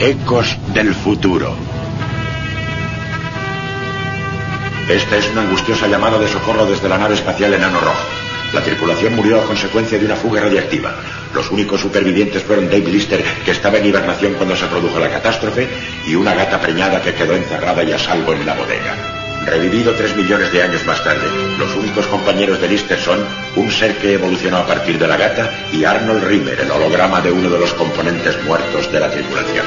Ecos del futuro. Esta es una angustiosa llamada de socorro desde la nave espacial Enano Rojo. La tripulación murió a consecuencia de una fuga radiactiva. Los únicos supervivientes fueron Dave Lister, que estaba en hibernación cuando se produjo la catástrofe, y una gata preñada que quedó encerrada y a salvo en la bodega. Revivido tres millones de años más tarde, los únicos compañeros de Lister son un ser que evolucionó a partir de la gata y Arnold Rimmer, el holograma de uno de los componentes muertos de la tripulación.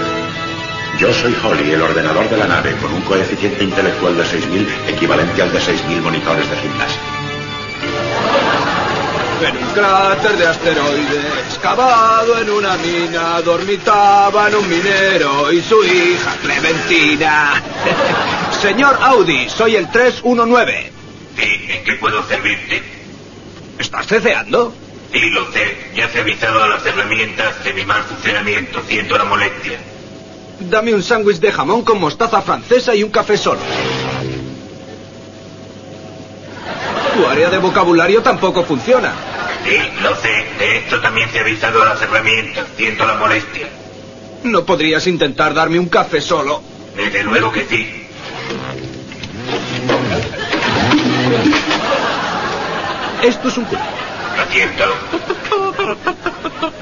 Yo soy Holly, el ordenador de la nave, con un coeficiente intelectual de 6.000 equivalente al de 6.000 monitores de gimnasia. En un cráter de asteroides, excavado en una mina, dormitaban un minero y su hija Clementina. Señor Audi, soy el 319. ¿Y en qué puedo servirte? ¿Estás ceceando? Sí, lo sé. Ya se ha avisado a las herramientas de mi mal funcionamiento. Siento la molestia. Dame un sándwich de jamón con mostaza francesa y un café solo. Tu área de vocabulario tampoco funciona. Sí, lo sé. De esto también se ha avisado a las herramientas. Siento la molestia. ¿No podrías intentar darme un café solo? Desde luego que sí. Esto es un culo. Lo siento.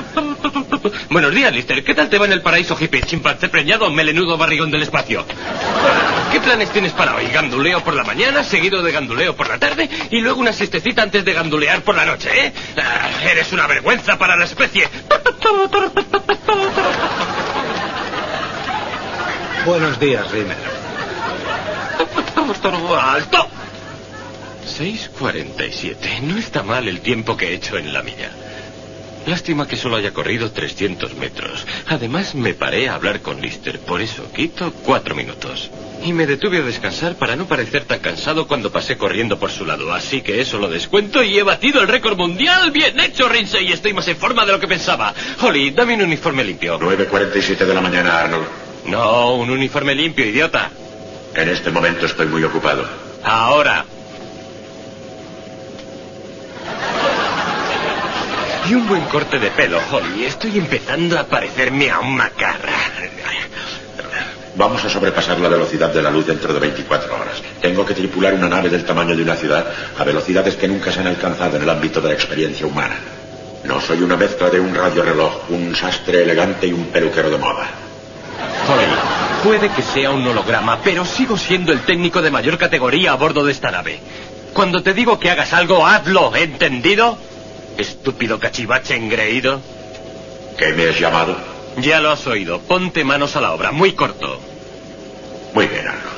Buenos días, Lister. ¿Qué tal te va en el paraíso hippie? ¿Chimpancé preñado melenudo barrigón del espacio? ¿Qué planes tienes para hoy? ¿Ganduleo por la mañana, seguido de ganduleo por la tarde y luego una siestecita antes de gandulear por la noche, eh? Ah, eres una vergüenza para la especie. Buenos días, Rimmer. ¡Alto! 6.47. No está mal el tiempo que he hecho en la milla. Lástima que solo haya corrido 300 metros. Además, me paré a hablar con Lister, por eso quito cuatro minutos. Y me detuve a descansar para no parecer tan cansado cuando pasé corriendo por su lado. Así que eso lo descuento y he batido el récord mundial. Bien hecho, Rinsey. Estoy más en forma de lo que pensaba. Holly, dame un uniforme limpio. 9.47 de la mañana, Arnold. No, un uniforme limpio, idiota. En este momento estoy muy ocupado. Ahora. Y un buen corte de pelo, Holly. Estoy empezando a parecerme a un macarra. Vamos a sobrepasar la velocidad de la luz dentro de 24 horas. Tengo que tripular una nave del tamaño de una ciudad a velocidades que nunca se han alcanzado en el ámbito de la experiencia humana. No soy una mezcla de un radioreloj, un sastre elegante y un peluquero de moda. Holly, puede que sea un holograma, pero sigo siendo el técnico de mayor categoría a bordo de esta nave. Cuando te digo que hagas algo, hazlo, ¿entendido? Estúpido cachivache engreído. ¿Qué me has llamado? Ya lo has oído. Ponte manos a la obra. Muy corto. Muy bien, Arnold.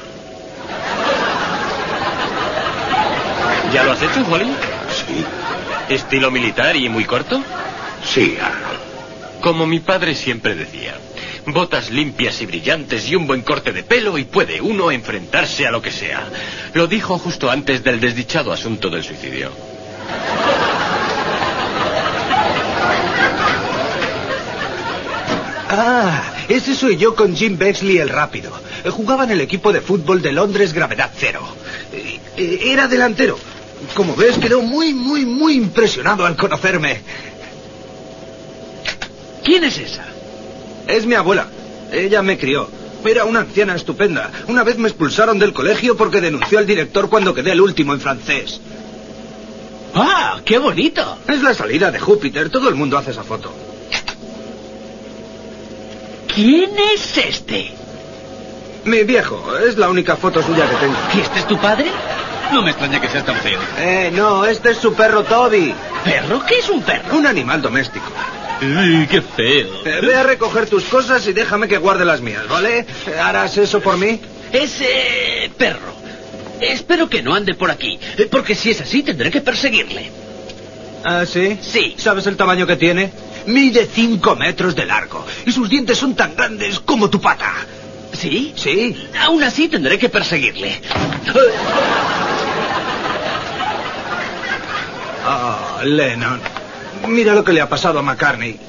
¿Ya lo has hecho, Holly? Sí, ¿Estilo militar y muy corto? sí, Arnold. Como mi padre siempre decía. Botas limpias y brillantes y un buen corte de pelo y puede uno enfrentarse a lo que sea. Lo dijo justo antes del desdichado asunto del suicidio. Ah, ese soy yo con Jim Bexley el rápido. Jugaba en el equipo de fútbol de Londres Gravedad Cero. Eh, eh, Era delantero. Como ves, quedó muy, muy, muy impresionado al conocerme. ¿Quién es esa? Es mi abuela. Ella me crió. Era una anciana estupenda. Una vez me expulsaron del colegio porque denunció al director cuando quedé el último en francés. ¡Ah, qué bonito! Es la salida de Júpiter. Todo el mundo hace esa foto. ¿Quién es este? Mi viejo. Es la única foto suya que tengo. ¿Y este es tu padre? No me extraña que seas tan feo. Eh, no, este es su perro Toby. ¿Perro? ¿Qué es un perro? Un animal doméstico. Uy, qué feo. Eh, ve a recoger tus cosas y déjame que guarde las mías, ¿vale? ¿Harás eso por mí? Ese perro. Espero que no ande por aquí, eh, porque si es así tendré que perseguirle. ¿Ah, sí? Sí. ¿Sabes el tamaño que tiene? Mide 5 metros de largo y sus dientes son tan grandes como tu pata. ¿Sí? Sí. Aún así tendré que perseguirle. Ah, Lennon. Mira lo que le ha pasado a McCartney.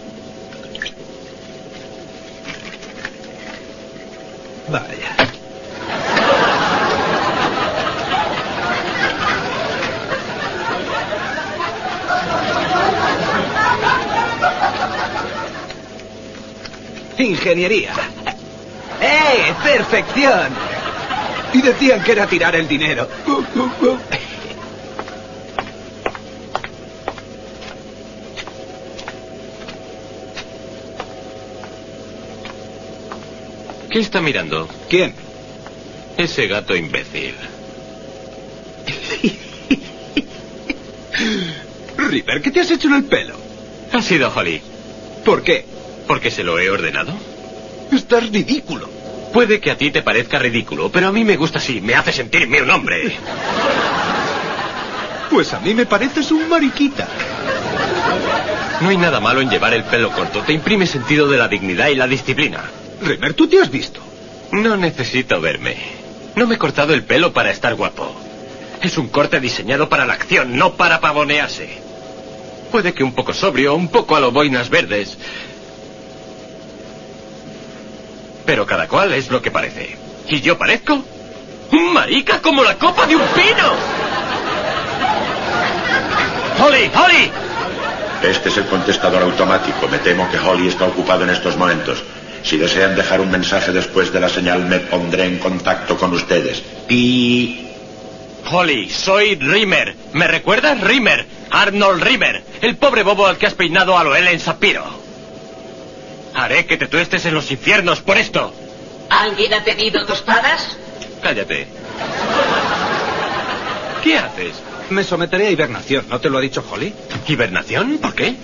Vaya. Ingeniería. ¡Eh! ¡Perfección! Y decían que era tirar el dinero. ¿Qué está mirando? ¿Quién? Ese gato imbécil. River, ¿qué te has hecho en el pelo? Ha sido Holly. ¿Por qué? ¿Porque se lo he ordenado? Estás ridículo. Puede que a ti te parezca ridículo, pero a mí me gusta así. Me hace sentirme un hombre. Pues a mí me pareces un mariquita. No hay nada malo en llevar el pelo corto. Te imprime sentido de la dignidad y la disciplina. River, ¿tú te has visto? No necesito verme. No me he cortado el pelo para estar guapo. Es un corte diseñado para la acción, no para pavonearse. Puede que un poco sobrio, un poco a lo boinas verdes. Pero cada cual es lo que parece. ¿Y yo parezco? ¡Un marica como la copa de un pino! ¡Holly! ¡Holly! Este es el contestador automático. Me temo que Holly está ocupado en estos momentos. Si desean dejar un mensaje después de la señal, me pondré en contacto con ustedes. Pi. Holly, soy Rimmer. ¿Me recuerdas, Rimmer? Arnold Rimmer, el pobre bobo al que has peinado a lo en Sapiro. Haré que te tuestes en los infiernos por esto. ¿Alguien ha pedido tostadas? Cállate. ¿Qué haces? Me someteré a hibernación, ¿no te lo ha dicho Holly? ¿Hibernación? ¿Por qué?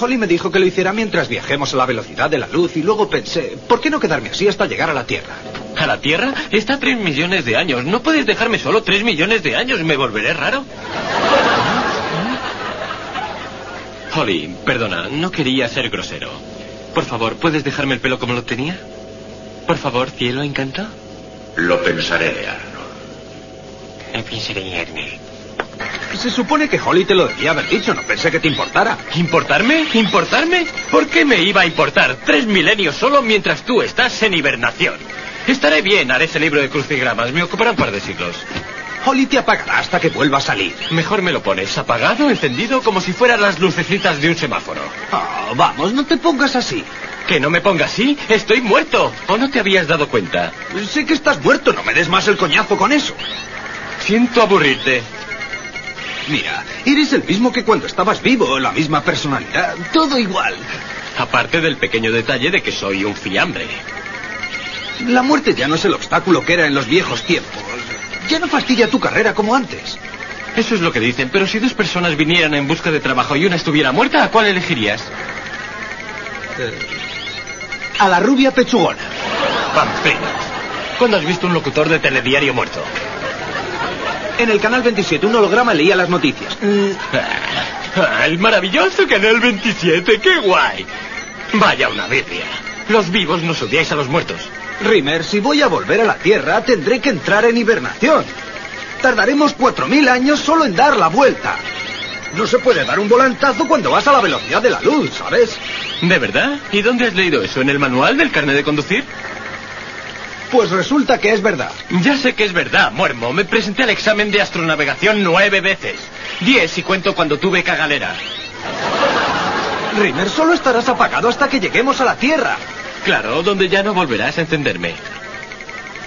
Holly me dijo que lo hiciera mientras viajemos a la velocidad de la luz y luego pensé, ¿por qué no quedarme así hasta llegar a la Tierra? ¿A la Tierra? Está a tres millones de años. No puedes dejarme solo tres millones de años. ¿Me volveré raro? Holly, perdona, no quería ser grosero. Por favor, ¿puedes dejarme el pelo como lo tenía? Por favor, cielo, encanto. Lo pensaré, Arnold. Lo pensaré, Arnold. Se supone que Holly te lo debía haber dicho, no pensé que te importara. ¿Importarme? ¿Importarme? ¿Por qué me iba a importar tres milenios solo mientras tú estás en hibernación? Estaré bien, haré ese libro de crucigramas, me ocupará un par de siglos. Holly te apagará hasta que vuelva a salir. Mejor me lo pones apagado, encendido, como si fueran las lucecitas de un semáforo. Oh, vamos, no te pongas así. ¿Que no me ponga así? Estoy muerto. ¿O no te habías dado cuenta? Sé que estás muerto, no me des más el coñazo con eso. Siento aburrirte. Mira, eres el mismo que cuando estabas vivo, la misma personalidad, todo igual. Aparte del pequeño detalle de que soy un fiambre. La muerte ya no es el obstáculo que era en los viejos tiempos. Ya no fastidia tu carrera como antes. Eso es lo que dicen, pero si dos personas vinieran en busca de trabajo y una estuviera muerta, ¿a cuál elegirías? Eh, a la rubia pechugona. Pamplinas. ¿Cuándo has visto un locutor de telediario muerto? En el canal 27 un holograma leía las noticias. Ah, el maravilloso canal 27, qué guay. Vaya una birria. Los vivos nos odiáis a los muertos. Rimmer, si voy a volver a la Tierra, tendré que entrar en hibernación. Tardaremos cuatro mil años solo en dar la vuelta. No se puede dar un volantazo cuando vas a la velocidad de la luz, ¿sabes? ¿De verdad? ¿Y dónde has leído eso? ¿En el manual del carnet de conducir? Pues resulta que es verdad. Ya sé que es verdad, muermo. Me presenté al examen de astronavegación nueve veces. Diez si cuento cuando tuve cagalera. Rimmer, solo estarás apagado hasta que lleguemos a la Tierra. Claro, donde ya no volverás a encenderme.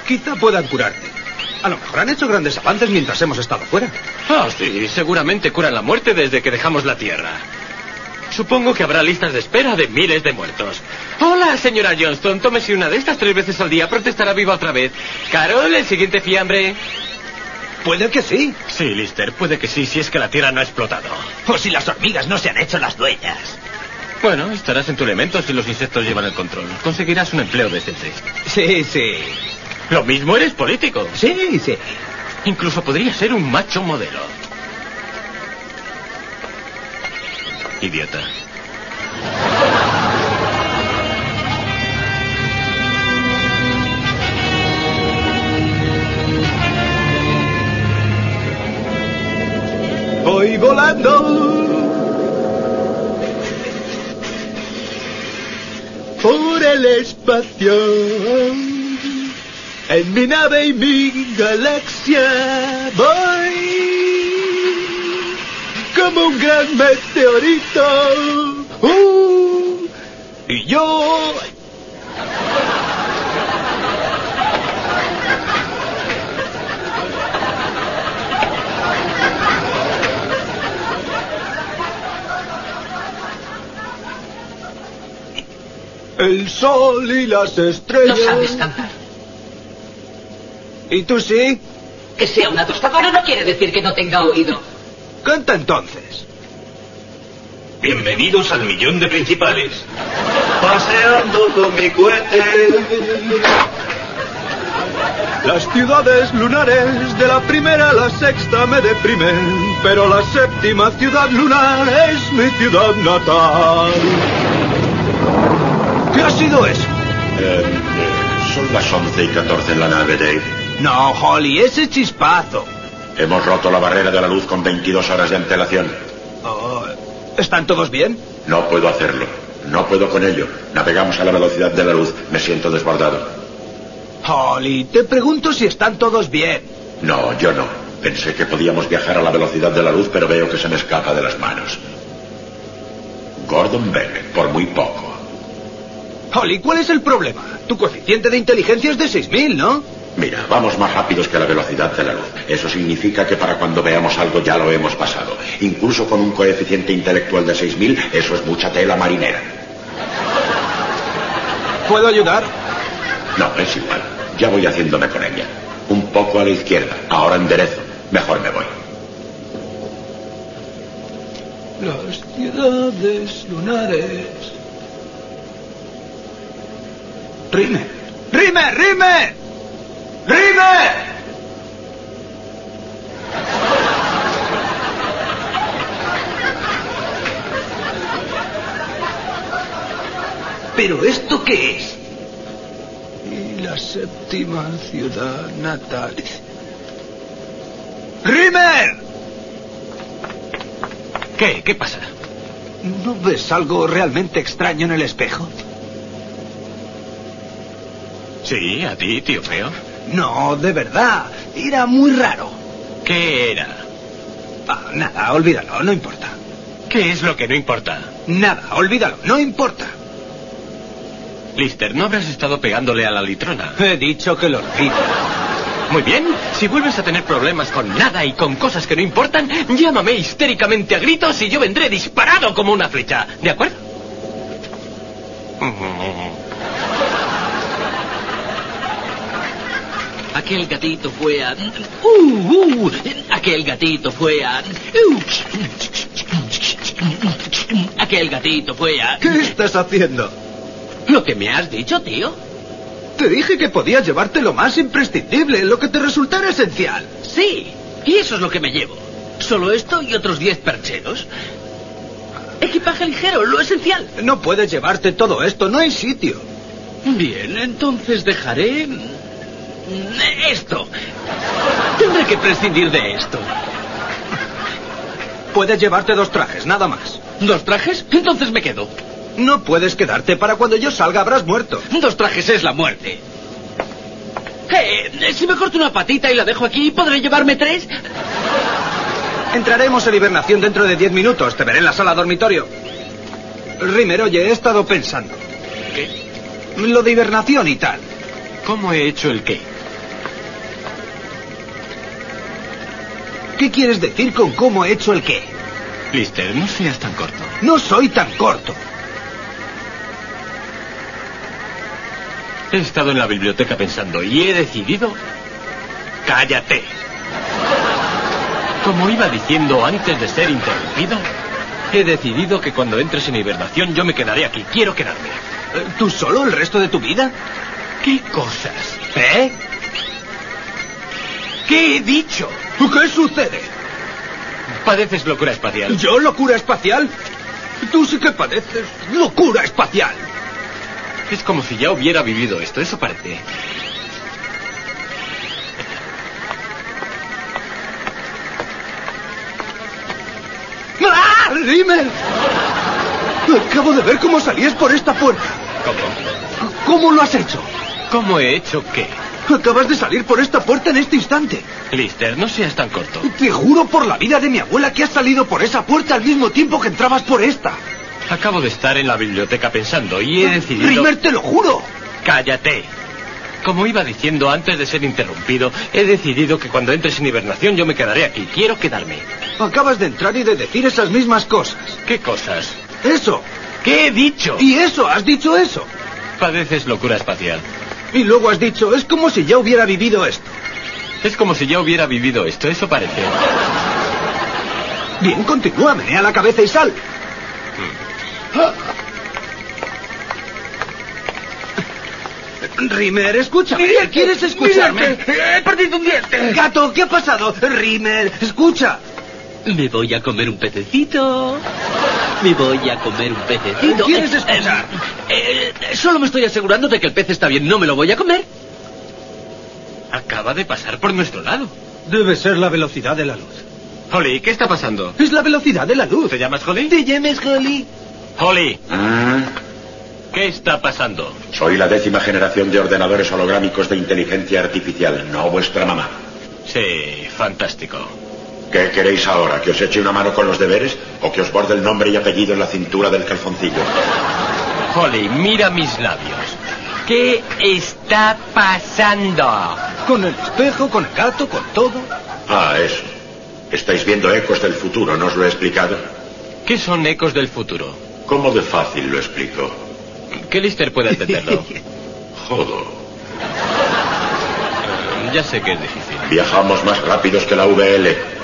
Quizá puedan curarte. A lo mejor han hecho grandes avances mientras hemos estado fuera. Ah, sí, seguramente curan la muerte desde que dejamos la Tierra. Supongo que habrá listas de espera de miles de muertos. Hola, señora Johnston. Tómese una de estas tres veces al día. Pronto estará viva otra vez. Carol, el siguiente fiambre. Puede que sí. Sí, Lister, puede que sí, si es que la Tierra no ha explotado. O si las hormigas no se han hecho las dueñas. Bueno, estarás en tu elemento si los insectos llevan el control. Conseguirás un empleo decente. Sí, sí. Lo mismo eres político. Sí, sí. Incluso podría ser un macho modelo. Idiota. Voy volando por el espacio. En mi nave y mi galaxia voy. Como un gran meteorito. Uh, y yo el sol y las estrellas No sabes cantar. ¿Y tú sí? Que sea una tostadora no quiere decir que no tenga oído. Canta entonces. Bienvenidos al millón de principales. Paseando con mi cohete. Las ciudades lunares de la primera a la sexta me deprimen, pero la séptima ciudad lunar es mi ciudad natal. ¿Qué ha sido eso? Eh, eh, son las 11 y 14 en la nave, Dave. No, Holly, ese chispazo. Hemos roto la barrera de la luz con 22 horas de antelación. Oh, ¿Están todos bien? No puedo hacerlo. No puedo con ello. Navegamos a la velocidad de la luz. Me siento desbordado. Holly, te pregunto si están todos bien. No, yo no. Pensé que podíamos viajar a la velocidad de la luz, pero veo que se me escapa de las manos. Gordon Bennett, por muy poco. Holly, ¿cuál es el problema? Tu coeficiente de inteligencia es de 6000, ¿no? Mira, vamos más rápidos que la velocidad de la luz. Eso significa que para cuando veamos algo ya lo hemos pasado. Incluso con un coeficiente intelectual de 6000, eso es mucha tela marinera. ¿Puedo ayudar? No, es igual. Ya voy haciéndome con ella. Un poco a la izquierda. Ahora enderezo. Mejor me voy. Las ciudades lunares. Rime. ¡Rime! ¡Rime! ¡Rime! ¿Pero esto qué es? Y la séptima ciudad natal. ¡Rimer! ¿Qué? ¿Qué pasa? ¿No ves algo realmente extraño en el espejo? Sí, a ti, tío feo. No, de verdad. Era muy raro. ¿Qué era? Ah, nada, olvídalo, no importa. ¿Qué es lo que no importa? Nada, olvídalo, no importa. Lister, no habrás estado pegándole a la litrona. He dicho que lo olvide. Muy bien, si vuelves a tener problemas con nada y con cosas que no importan, llámame histéricamente a gritos y yo vendré disparado como una flecha. ¿De acuerdo? Aquel gatito fue a... Uh, uh, aquel gatito fue a... Uh, aquel gatito fue a... ¿Qué estás haciendo? Lo que me has dicho, tío. Te dije que podías llevarte lo más imprescindible, lo que te resultara esencial. Sí, y eso es lo que me llevo. Solo esto y otros 10 percheros. Equipaje ligero, lo esencial. No puedes llevarte todo esto, no hay sitio. Bien, entonces dejaré... Esto. Tendré que prescindir de esto. Puedes llevarte dos trajes, nada más. ¿Dos trajes? Entonces me quedo. No puedes quedarte. Para cuando yo salga habrás muerto. Dos trajes es la muerte. Eh, si me corto una patita y la dejo aquí, ¿podré llevarme tres? Entraremos en hibernación dentro de diez minutos. Te veré en la sala dormitorio. Rimer, oye, he estado pensando. ¿Qué? Lo de hibernación y tal. ¿Cómo he hecho el qué? ¿Qué quieres decir con cómo he hecho el qué? Lister, no seas tan corto. No soy tan corto. He estado en la biblioteca pensando y he decidido... ¡Cállate! Como iba diciendo antes de ser interrumpido, he decidido que cuando entres en hibernación yo me quedaré aquí. Quiero quedarme. ¿Tú solo el resto de tu vida? ¿Qué cosas? ¿Eh? ¿Qué he dicho? ¿Qué sucede? Padeces locura espacial. ¿Yo locura espacial? Tú sí que padeces locura espacial. Es como si ya hubiera vivido esto, eso parece. ¡Ah! ¡Rimmel! Acabo de ver cómo salías por esta puerta. ¿Cómo? ¿Cómo lo has hecho? ¿Cómo he hecho qué? Acabas de salir por esta puerta en este instante. Lister, no seas tan corto. Te juro por la vida de mi abuela que has salido por esa puerta al mismo tiempo que entrabas por esta. Acabo de estar en la biblioteca pensando y he decidido... Rimmer, te lo juro. ¡Cállate! Como iba diciendo antes de ser interrumpido, he decidido que cuando entres en hibernación yo me quedaré aquí. Quiero quedarme. Acabas de entrar y de decir esas mismas cosas. ¿Qué cosas? Eso. ¿Qué he dicho? Y eso, has dicho eso. Padeces locura espacial. Y luego has dicho, es como si ya hubiera vivido esto. Es como si ya hubiera vivido esto, eso parece. Bien, continúa, menea la cabeza y sal. Rimmer, escúchame. ¿Quieres escucharme? He perdido un diente. Gato, ¿qué ha pasado? Rimmer, escucha. Me voy a comer un pececito. Me voy a comer un pececito. ¿Quieres escuchar? eh, eh, solo me estoy asegurando de que el pez está bien. No me lo voy a comer. Acaba de pasar por nuestro lado. Debe ser la velocidad de la luz. Holly, ¿qué está pasando? Es la velocidad de la luz. ¿Te llamas Holly? ¿Te llames Holly? Holly, Ah, ¿qué está pasando? soy la décima generación de ordenadores holográmicos de inteligencia artificial, no vuestra mamá. Sí, fantástico. ¿Qué queréis ahora? ¿Que os eche una mano con los deberes o que os borde el nombre y apellido en la cintura del calzoncillo? Holly, mira mis labios. ¿Qué está pasando? Con el espejo, con el gato, con todo. Ah, eso. Estáis viendo ecos del futuro, ¿no os lo he explicado? ¿Qué son ecos del futuro? ¿Cómo de fácil lo explico? Que Lister pueda entenderlo. Jodo. ya sé que es difícil. Viajamos más rápidos que la VL.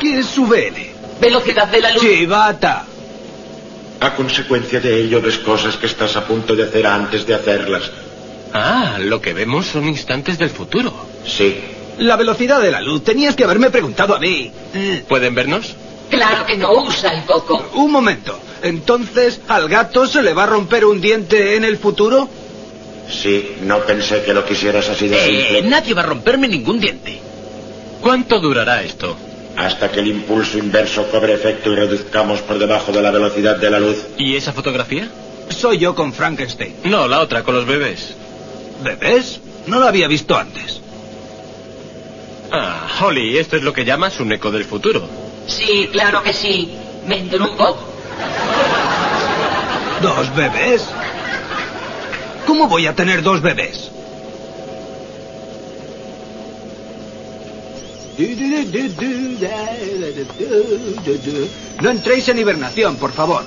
¿Qué es VL? Velocidad de la luz. Chivata. A consecuencia de ello ves cosas que estás a punto de hacer antes de hacerlas. Ah, lo que vemos son instantes del futuro. Sí. La velocidad de la luz. Tenías que haberme preguntado a mí. Eh, ¿Pueden vernos? Claro que no usa el coco. Un momento. Entonces, ¿al gato se le va a romper un diente en el futuro? Sí, no pensé que lo quisieras así de Eh, simple. nadie va a romperme ningún diente. ¿Cuánto durará esto? Hasta que el impulso inverso cobre efecto y reduzcamos por debajo de la velocidad de la luz. ¿Y esa fotografía? Soy yo con Frankenstein. No, la otra, con los bebés. ¿Bebés? No lo había visto antes. Ah, Holly, esto es lo que llamas un eco del futuro. Sí, claro que sí. Mendrugo. ¿Dos bebés? ¿Cómo voy a tener dos bebés? No entréis en hibernación, por favor.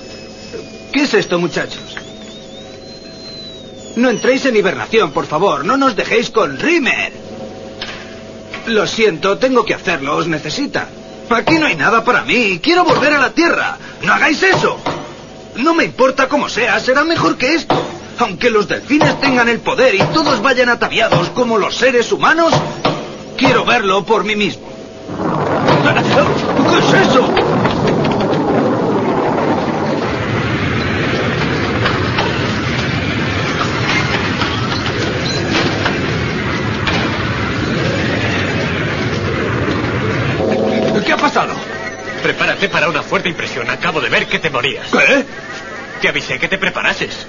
¿Qué es esto, muchachos? No entréis en hibernación, por favor. No nos dejéis con Rimmer. Lo siento, tengo que hacerlo. Os necesita. Aquí no hay nada para mí. Quiero volver a la Tierra. No hagáis eso. No me importa cómo sea, será mejor que esto. Aunque los delfines tengan el poder y todos vayan ataviados como los seres humanos, quiero verlo por mí mismo. ¿Qué es eso? ¿Qué ha pasado? Prepárate para una fuerte impresión. Acabo de ver que te morías. ¿Qué? Te avisé que te preparases.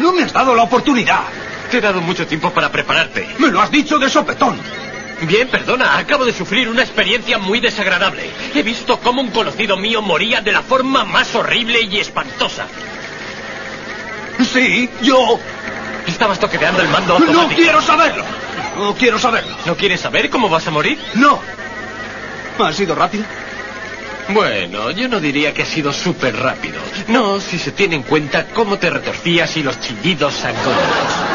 No me has dado la oportunidad. Te he dado mucho tiempo para prepararte. Me lo has dicho de sopetón. Bien, perdona, acabo de sufrir una experiencia muy desagradable. He visto cómo un conocido mío moría de la forma más horrible y espantosa. Sí, yo. Estabas toqueteando el mando No automático. quiero saberlo. No quiero saberlo. ¿No quieres saber cómo vas a morir? No. ¿Ha sido rápido? Bueno, yo no diría que ha sido súper rápido. No, si se tiene en cuenta cómo te retorcías y los chillidos agónicos.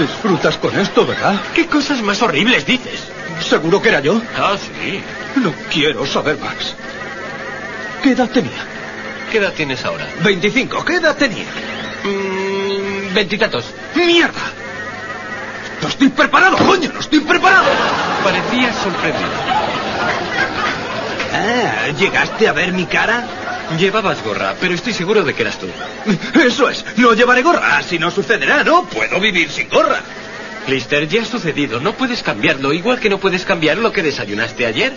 Disfrutas con esto, ¿verdad? ¿Qué cosas más horribles dices? ¿Seguro que era yo? Ah, sí. No quiero saber más. ¿Qué edad tenía? ¿Qué edad tienes ahora? 25. ¿Qué edad tenía? Mm, veintitantos. ¡Mierda! No estoy preparado, coño, no estoy preparado. Parecías sorprendido. Ah, ¿llegaste a ver mi cara? Llevabas gorra, pero estoy seguro de que eras tú. Eso es, no llevaré gorra, así no sucederá, ¿no? Puedo vivir sin gorra. Lister, ya ha sucedido. No puedes cambiarlo, igual que no puedes cambiar lo que desayunaste ayer.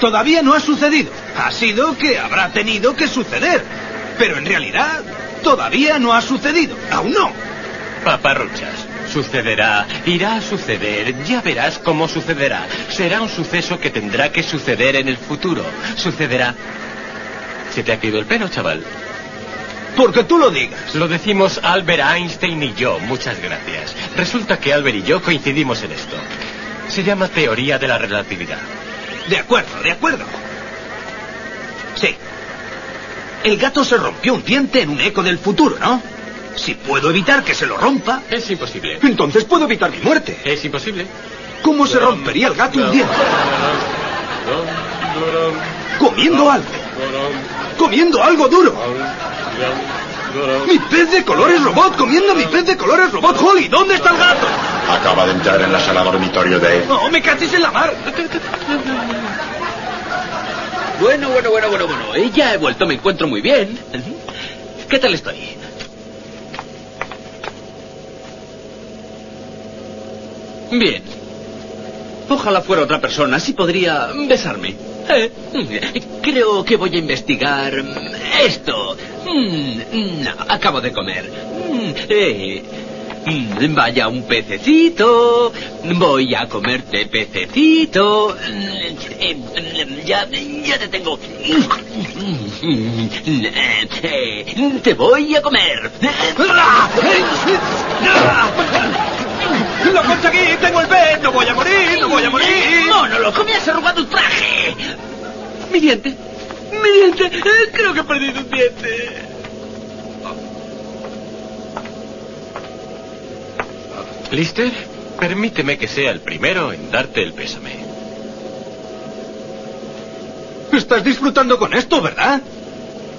Todavía no ha sucedido. Ha sido que habrá tenido que suceder. Pero en realidad, todavía no ha sucedido. Aún no. Paparruchas. Sucederá, irá a suceder, ya verás cómo sucederá. Será un suceso que tendrá que suceder en el futuro. Sucederá. ¿Se te ha caído el pelo, chaval? Porque tú lo digas. Lo decimos Albert Einstein y yo. Muchas gracias. Resulta que Albert y yo coincidimos en esto. Se llama teoría de la relatividad. De acuerdo, de acuerdo. Sí. El gato se rompió un diente en un eco del futuro, ¿no? Si puedo evitar que se lo rompa, Es imposible. entonces puedo evitar mi muerte. Es imposible. ¿Cómo se rompería el gato un diente? Comiendo algo. Comiendo algo duro. Mi pez de colores robot, comiendo mi pez de colores robot. Holly, ¿dónde está el gato? Acaba de entrar en la sala dormitorio de... No, me cachis en la mar. Bueno, bueno, bueno, bueno, bueno. Eh, Ya he vuelto, me encuentro muy bien. ¿Qué tal estoy? Bien. Ojalá fuera otra persona, así podría besarme. Creo que voy a investigar esto. Mm, mm, Acabo de comer. Mm, eh, mm, Vaya un pececito. Voy a comerte pececito. Mm, eh, mm, Ya, ya te tengo. Eh, Te voy a comer. ¡Lo conseguí! ¡Tengo el pez! ¡No voy a morir! ¡No voy a morir! ¡Mono, loco! ¡Me has arrugado el traje! Mi diente. Mi diente. Eh, Creo que he perdido un diente. Lister, permíteme que sea el primero en darte el pésame. Estás disfrutando con esto, ¿verdad?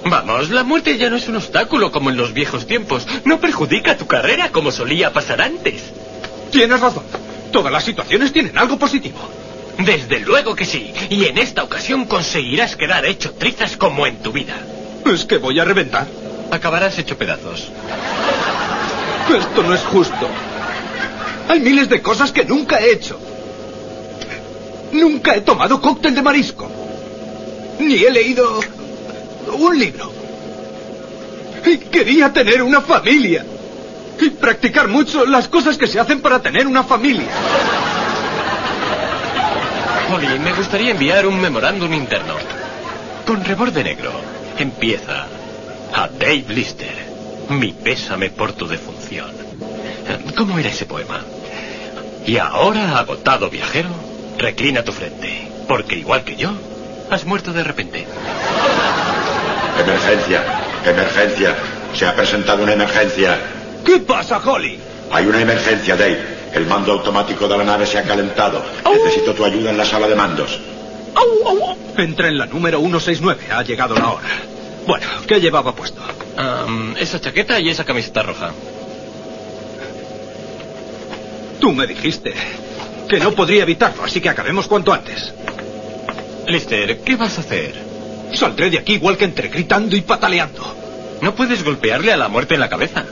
Vamos, la muerte ya no es un obstáculo como en los viejos tiempos. No perjudica tu carrera como solía pasar antes. Tienes razón. Todas las situaciones tienen algo positivo. Desde luego que sí. Y en esta ocasión conseguirás quedar hecho trizas como en tu vida. Es que voy a reventar. Acabarás hecho pedazos. Esto no es justo. Hay miles de cosas que nunca he hecho. Nunca he tomado cóctel de marisco. Ni he leído un libro. Y quería tener una familia. Y practicar mucho las cosas que se hacen para tener una familia. Holly, me gustaría enviar un memorándum interno. Con reborde negro. Empieza. A Dave Lister. Mi pésame por tu defunción. ¿Cómo era ese poema? Y ahora, agotado viajero, reclina tu frente. Porque igual que yo, has muerto de repente. Emergencia, emergencia. Se ha presentado una emergencia. ¿Qué pasa, Holly? Hay una emergencia, Dave. El mando automático de la nave se ha calentado. Necesito tu ayuda en la sala de mandos. Entra en la número 169. Ha llegado la hora. Bueno, ¿qué llevaba puesto? Esa chaqueta y esa camiseta roja. Tú me dijiste que no podría evitarlo, así que acabemos cuanto antes. Lister, ¿qué vas a hacer? Saldré de aquí igual que entre gritando y pataleando. No puedes golpearle a la muerte en la cabeza.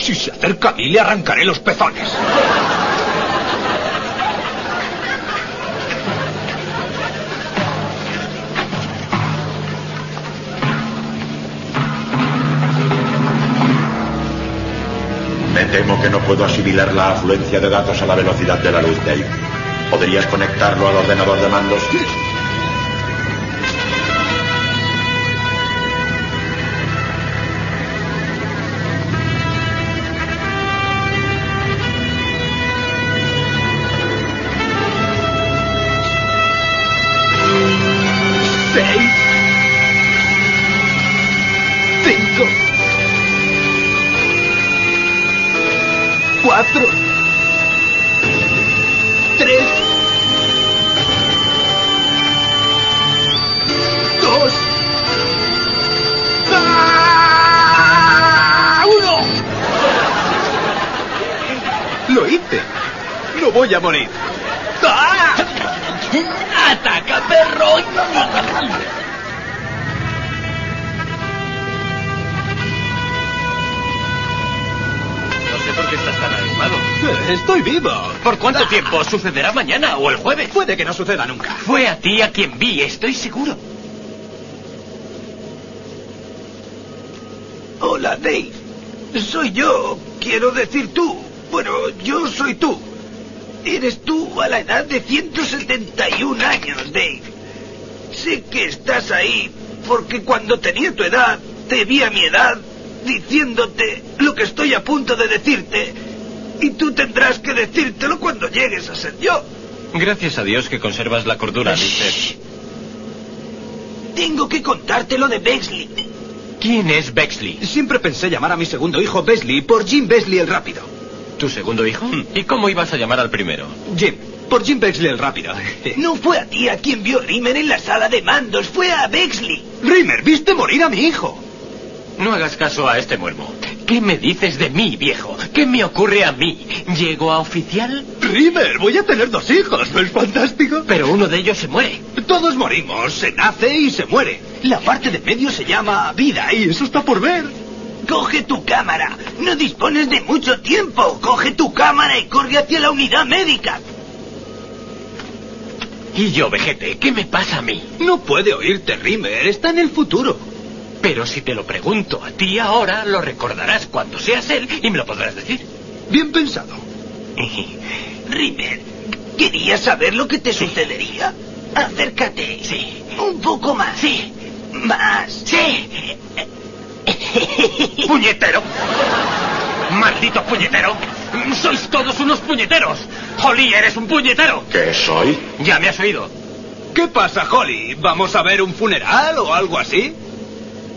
Si se acerca a mí, le arrancaré los pezones. Me temo que no puedo asimilar la afluencia de datos a la velocidad de la luz, Dave. ¿Podrías conectarlo al ordenador de mandos? ¡Ataca, perro! No sé por qué estás tan animado. Estoy vivo. ¿Por cuánto tiempo? ¿Sucederá mañana o el jueves? Puede que no suceda nunca. Fue a ti a quien vi, estoy seguro. Hola, Dave. Soy yo. Quiero decir tú. Bueno, yo soy tú. Eres tú a la edad de 171 años, Dave. Sé que estás ahí porque cuando tenía tu edad, te vi a mi edad diciéndote lo que estoy a punto de decirte. Y tú tendrás que decírtelo cuando llegues a ser yo. Gracias a Dios que conservas la cordura, Lister. Tengo que contarte lo de Bexley. ¿Quién es Bexley? Siempre pensé llamar a mi segundo hijo Besley por Jim Besley el Rápido. ¿Tu segundo hijo? ¿Y cómo ibas a llamar al primero? Jim, por Jim Bexley el Rápido. No fue a ti a quien vio Rimmer en la sala de mandos, fue a Bexley. Rimmer, viste morir a mi hijo. No hagas caso a este muermo. ¿Qué me dices de mí, viejo? ¿Qué me ocurre a mí? ¿Llego a oficial? Rimmer, voy a tener dos hijos, ¿no es fantástico? Pero uno de ellos se muere. Todos morimos, se nace y se muere. La parte de medio se llama vida y eso está por ver. Coge tu cámara. No dispones de mucho tiempo. Coge tu cámara y corre hacia la unidad médica. Y yo, vejete, ¿qué me pasa a mí? No puede oírte, Rimmer. Está en el futuro. Pero si te lo pregunto a ti ahora, lo recordarás cuando seas él y me lo podrás decir. Bien pensado. Rimmer, ¿querías saber lo que te sucedería? Acércate. Sí. Un poco más. Sí. Más. Sí. ¡Puñetero! ¡Maldito puñetero! ¡Sois todos unos puñeteros! ¡Holly, eres un puñetero! ¿Qué soy? Ya me has oído. ¿Qué pasa, Holly? ¿Vamos a ver un funeral o algo así?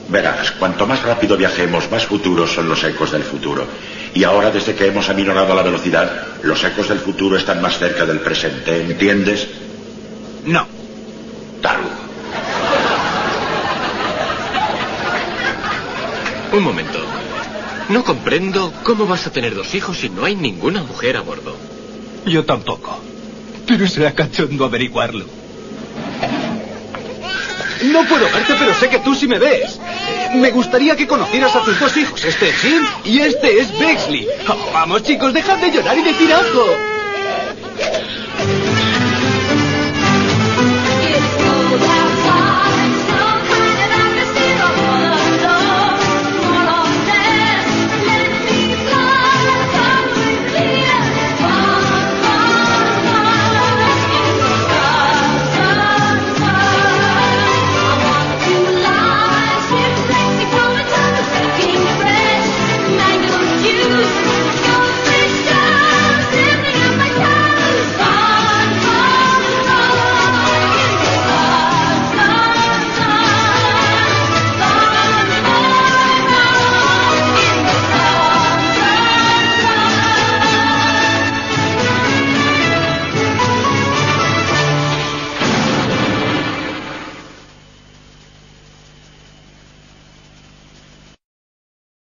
Verás, cuanto más rápido viajemos, más futuros son los ecos del futuro. Y ahora, desde que hemos aminorado la velocidad, los ecos del futuro están más cerca del presente, ¿entiendes? No. Un momento. No comprendo cómo vas a tener dos hijos si no hay ninguna mujer a bordo. Yo tampoco. Pero será cachondo averiguarlo. No puedo verte, pero sé que tú sí me ves. Me gustaría que conocieras a tus dos hijos. Este es Jim y este es Bexley. Vamos, chicos, dejad de llorar y decir algo.